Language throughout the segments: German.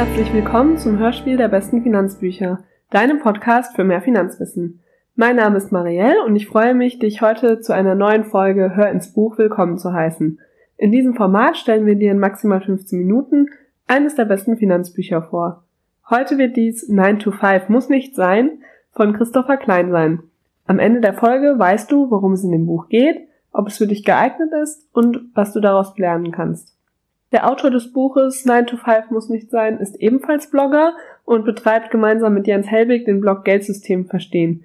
herzlich willkommen zum Hörspiel der besten Finanzbücher, deinem Podcast für mehr Finanzwissen. Mein Name ist Marielle und ich freue mich, dich heute zu einer neuen Folge Hör ins Buch willkommen zu heißen. In diesem Format stellen wir dir in maximal 15 Minuten eines der besten Finanzbücher vor. Heute wird dies 9 to 5 muss nicht sein von Christopher Klein sein. Am Ende der Folge weißt du, worum es in dem Buch geht, ob es für dich geeignet ist und was du daraus lernen kannst. Der Autor des Buches 9 to 5 muss nicht sein ist ebenfalls Blogger und betreibt gemeinsam mit Jens Helbig den Blog Geldsystem verstehen.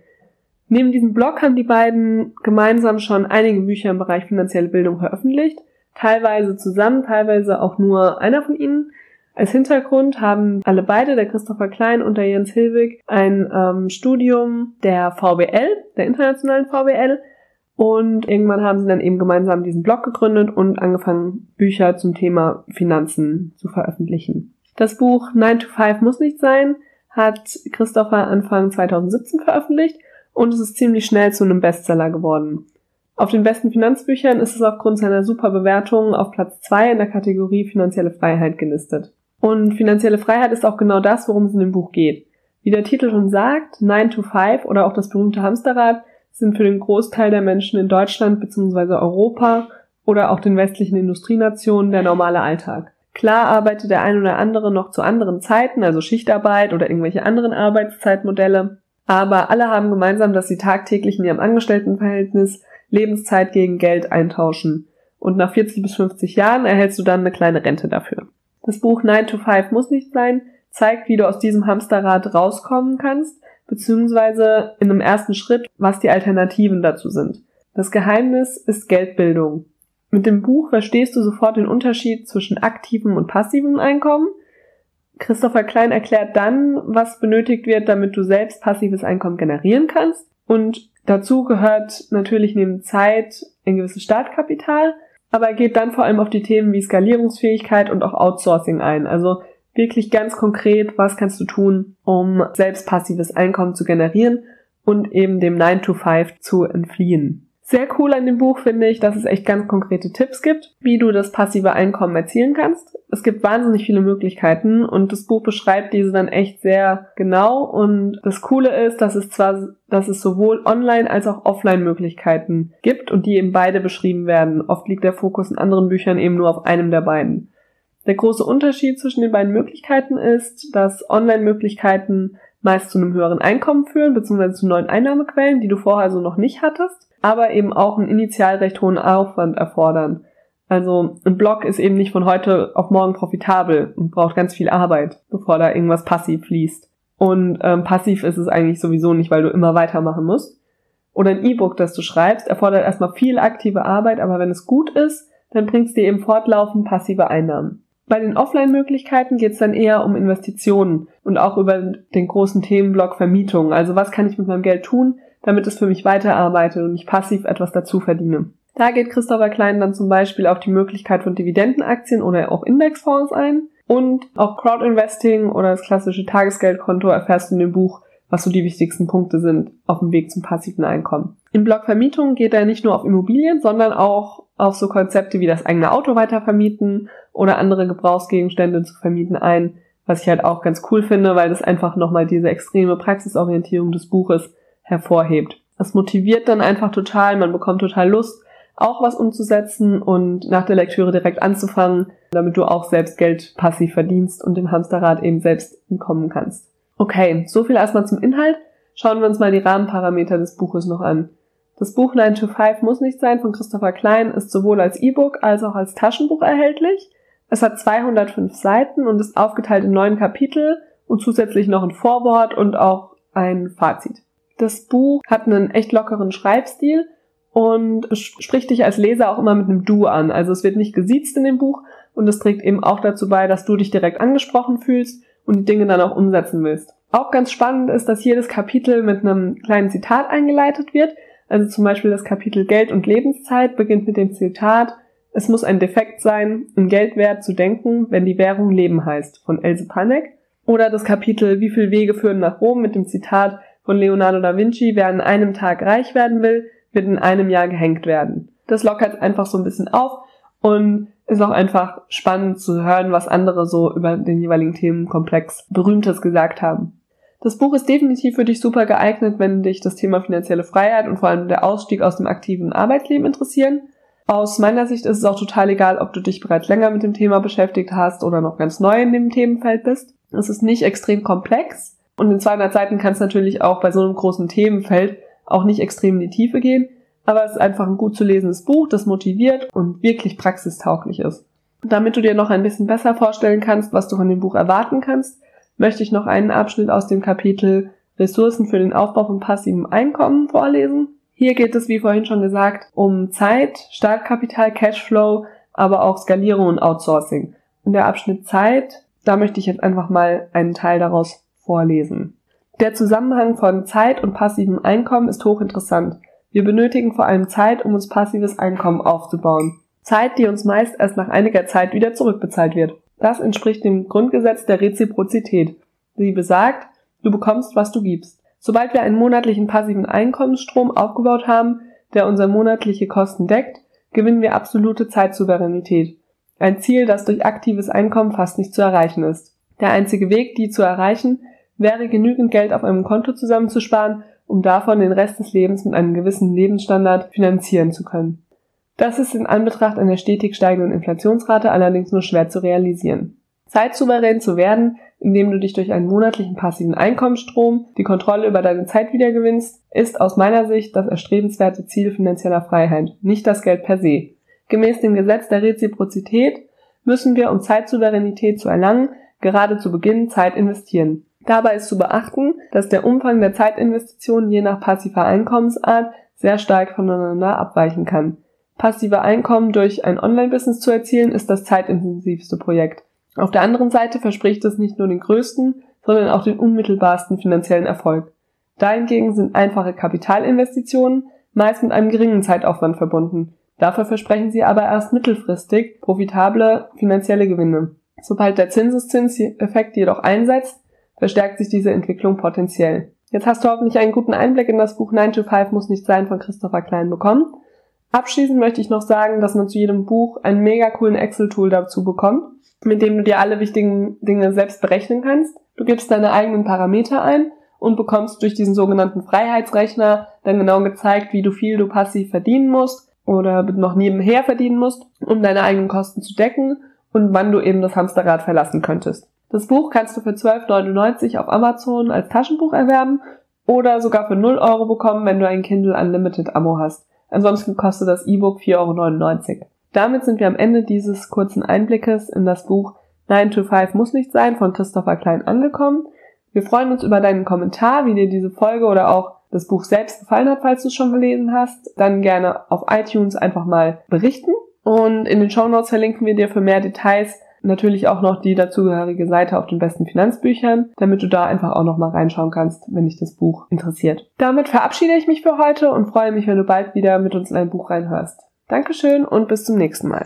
Neben diesem Blog haben die beiden gemeinsam schon einige Bücher im Bereich finanzielle Bildung veröffentlicht, teilweise zusammen, teilweise auch nur einer von ihnen. Als Hintergrund haben alle beide, der Christopher Klein und der Jens Hilwig, ein ähm, Studium der VWL, der internationalen VWL, und irgendwann haben sie dann eben gemeinsam diesen Blog gegründet und angefangen, Bücher zum Thema Finanzen zu veröffentlichen. Das Buch 9 to 5 muss nicht sein, hat Christopher Anfang 2017 veröffentlicht und es ist ziemlich schnell zu einem Bestseller geworden. Auf den besten Finanzbüchern ist es aufgrund seiner super Bewertungen auf Platz 2 in der Kategorie finanzielle Freiheit gelistet. Und finanzielle Freiheit ist auch genau das, worum es in dem Buch geht. Wie der Titel schon sagt, 9 to 5 oder auch das berühmte Hamsterrad sind für den Großteil der Menschen in Deutschland bzw. Europa oder auch den westlichen Industrienationen der normale Alltag. Klar arbeitet der ein oder andere noch zu anderen Zeiten, also Schichtarbeit oder irgendwelche anderen Arbeitszeitmodelle, aber alle haben gemeinsam, dass sie tagtäglich in ihrem Angestelltenverhältnis Lebenszeit gegen Geld eintauschen. Und nach 40 bis 50 Jahren erhältst du dann eine kleine Rente dafür. Das Buch 9 to 5 muss nicht sein, zeigt, wie du aus diesem Hamsterrad rauskommen kannst, beziehungsweise in einem ersten Schritt, was die Alternativen dazu sind. Das Geheimnis ist Geldbildung. Mit dem Buch verstehst du sofort den Unterschied zwischen aktivem und passivem Einkommen. Christopher Klein erklärt dann, was benötigt wird, damit du selbst passives Einkommen generieren kannst. Und dazu gehört natürlich neben Zeit ein gewisses Startkapital, aber er geht dann vor allem auf die Themen wie Skalierungsfähigkeit und auch Outsourcing ein. Also wirklich ganz konkret, was kannst du tun, um selbst passives Einkommen zu generieren und eben dem 9 to 5 zu entfliehen. Sehr cool an dem Buch finde ich, dass es echt ganz konkrete Tipps gibt, wie du das passive Einkommen erzielen kannst. Es gibt wahnsinnig viele Möglichkeiten und das Buch beschreibt diese dann echt sehr genau und das Coole ist, dass es zwar, dass es sowohl online als auch offline Möglichkeiten gibt und die eben beide beschrieben werden. Oft liegt der Fokus in anderen Büchern eben nur auf einem der beiden. Der große Unterschied zwischen den beiden Möglichkeiten ist, dass Online-Möglichkeiten meist zu einem höheren Einkommen führen, beziehungsweise zu neuen Einnahmequellen, die du vorher so noch nicht hattest, aber eben auch einen initial recht hohen Aufwand erfordern. Also ein Blog ist eben nicht von heute auf morgen profitabel und braucht ganz viel Arbeit, bevor da irgendwas passiv fließt. Und ähm, passiv ist es eigentlich sowieso nicht, weil du immer weitermachen musst. Oder ein E-Book, das du schreibst, erfordert erstmal viel aktive Arbeit, aber wenn es gut ist, dann bringt es dir eben fortlaufend passive Einnahmen. Bei den Offline-Möglichkeiten geht es dann eher um Investitionen und auch über den großen Themenblock Vermietung. Also was kann ich mit meinem Geld tun, damit es für mich weiterarbeitet und ich passiv etwas dazu verdiene. Da geht Christopher Klein dann zum Beispiel auf die Möglichkeit von Dividendenaktien oder auch Indexfonds ein. Und auch Crowdinvesting oder das klassische Tagesgeldkonto erfährst du in dem Buch, was so die wichtigsten Punkte sind auf dem Weg zum passiven Einkommen. Im Blog Vermietung geht er nicht nur auf Immobilien, sondern auch auf so Konzepte wie das eigene Auto weitervermieten oder andere Gebrauchsgegenstände zu vermieten ein, was ich halt auch ganz cool finde, weil das einfach nochmal diese extreme Praxisorientierung des Buches hervorhebt. Das motiviert dann einfach total, man bekommt total Lust, auch was umzusetzen und nach der Lektüre direkt anzufangen, damit du auch selbst Geld passiv verdienst und dem Hamsterrad eben selbst entkommen kannst. Okay, so viel erstmal zum Inhalt. Schauen wir uns mal die Rahmenparameter des Buches noch an. Das Buch 9 to 5 muss nicht sein von Christopher Klein ist sowohl als E-Book als auch als Taschenbuch erhältlich. Es hat 205 Seiten und ist aufgeteilt in neun Kapitel und zusätzlich noch ein Vorwort und auch ein Fazit. Das Buch hat einen echt lockeren Schreibstil und spricht dich als Leser auch immer mit einem Du an. Also es wird nicht gesiezt in dem Buch und es trägt eben auch dazu bei, dass du dich direkt angesprochen fühlst und die Dinge dann auch umsetzen willst. Auch ganz spannend ist, dass jedes Kapitel mit einem kleinen Zitat eingeleitet wird, also zum Beispiel das Kapitel Geld und Lebenszeit beginnt mit dem Zitat, es muss ein Defekt sein, in Geldwert zu denken, wenn die Währung Leben heißt, von Else Panek. Oder das Kapitel Wie viel Wege führen nach Rom mit dem Zitat von Leonardo da Vinci, wer an einem Tag reich werden will, wird in einem Jahr gehängt werden. Das lockert einfach so ein bisschen auf und ist auch einfach spannend zu hören, was andere so über den jeweiligen Themenkomplex Berühmtes gesagt haben. Das Buch ist definitiv für dich super geeignet, wenn dich das Thema finanzielle Freiheit und vor allem der Ausstieg aus dem aktiven Arbeitsleben interessieren. Aus meiner Sicht ist es auch total egal, ob du dich bereits länger mit dem Thema beschäftigt hast oder noch ganz neu in dem Themenfeld bist. Es ist nicht extrem komplex und in 200 Seiten kann es natürlich auch bei so einem großen Themenfeld auch nicht extrem in die Tiefe gehen, aber es ist einfach ein gut zu lesendes Buch, das motiviert und wirklich praxistauglich ist. damit du dir noch ein bisschen besser vorstellen kannst, was du von dem Buch erwarten kannst, möchte ich noch einen Abschnitt aus dem Kapitel Ressourcen für den Aufbau von passivem Einkommen vorlesen. Hier geht es, wie vorhin schon gesagt, um Zeit, Startkapital, Cashflow, aber auch Skalierung und Outsourcing. Und der Abschnitt Zeit, da möchte ich jetzt einfach mal einen Teil daraus vorlesen. Der Zusammenhang von Zeit und passivem Einkommen ist hochinteressant. Wir benötigen vor allem Zeit, um uns passives Einkommen aufzubauen. Zeit, die uns meist erst nach einiger Zeit wieder zurückbezahlt wird. Das entspricht dem Grundgesetz der Reziprozität. Sie besagt, du bekommst, was du gibst. Sobald wir einen monatlichen passiven Einkommensstrom aufgebaut haben, der unsere monatliche Kosten deckt, gewinnen wir absolute Zeitsouveränität. Ein Ziel, das durch aktives Einkommen fast nicht zu erreichen ist. Der einzige Weg, die zu erreichen, wäre genügend Geld auf einem Konto zusammenzusparen, um davon den Rest des Lebens mit einem gewissen Lebensstandard finanzieren zu können. Das ist in Anbetracht einer stetig steigenden Inflationsrate allerdings nur schwer zu realisieren. Zeitsouverän zu werden, indem du dich durch einen monatlichen passiven Einkommensstrom die Kontrolle über deine Zeit wiedergewinnst, ist aus meiner Sicht das erstrebenswerte Ziel finanzieller Freiheit, nicht das Geld per se. Gemäß dem Gesetz der Reziprozität müssen wir, um Zeitsouveränität zu erlangen, gerade zu Beginn Zeit investieren. Dabei ist zu beachten, dass der Umfang der Zeitinvestitionen je nach passiver Einkommensart sehr stark voneinander abweichen kann. Passive Einkommen durch ein Online-Business zu erzielen, ist das zeitintensivste Projekt. Auf der anderen Seite verspricht es nicht nur den größten, sondern auch den unmittelbarsten finanziellen Erfolg. Dahingegen sind einfache Kapitalinvestitionen meist mit einem geringen Zeitaufwand verbunden. Dafür versprechen sie aber erst mittelfristig profitable finanzielle Gewinne. Sobald der Zinseszinseffekt jedoch einsetzt, verstärkt sich diese Entwicklung potenziell. Jetzt hast du hoffentlich einen guten Einblick in das Buch 9 to 5 muss nicht sein von Christopher Klein bekommen. Abschließend möchte ich noch sagen, dass man zu jedem Buch einen mega coolen Excel-Tool dazu bekommt mit dem du dir alle wichtigen Dinge selbst berechnen kannst. Du gibst deine eigenen Parameter ein und bekommst durch diesen sogenannten Freiheitsrechner dann genau gezeigt, wie du viel du passiv verdienen musst oder noch nebenher verdienen musst, um deine eigenen Kosten zu decken und wann du eben das Hamsterrad verlassen könntest. Das Buch kannst du für 12,99 auf Amazon als Taschenbuch erwerben oder sogar für 0 Euro bekommen, wenn du ein Kindle Unlimited Abo hast. Ansonsten kostet das E-Book 4,99 Euro. Damit sind wir am Ende dieses kurzen Einblickes in das Buch 9 to 5 muss nicht sein von Christopher Klein angekommen. Wir freuen uns über deinen Kommentar, wie dir diese Folge oder auch das Buch selbst gefallen hat, falls du es schon gelesen hast. Dann gerne auf iTunes einfach mal berichten. Und in den Show Notes verlinken wir dir für mehr Details natürlich auch noch die dazugehörige Seite auf den besten Finanzbüchern, damit du da einfach auch noch mal reinschauen kannst, wenn dich das Buch interessiert. Damit verabschiede ich mich für heute und freue mich, wenn du bald wieder mit uns in ein Buch reinhörst. Dankeschön und bis zum nächsten Mal.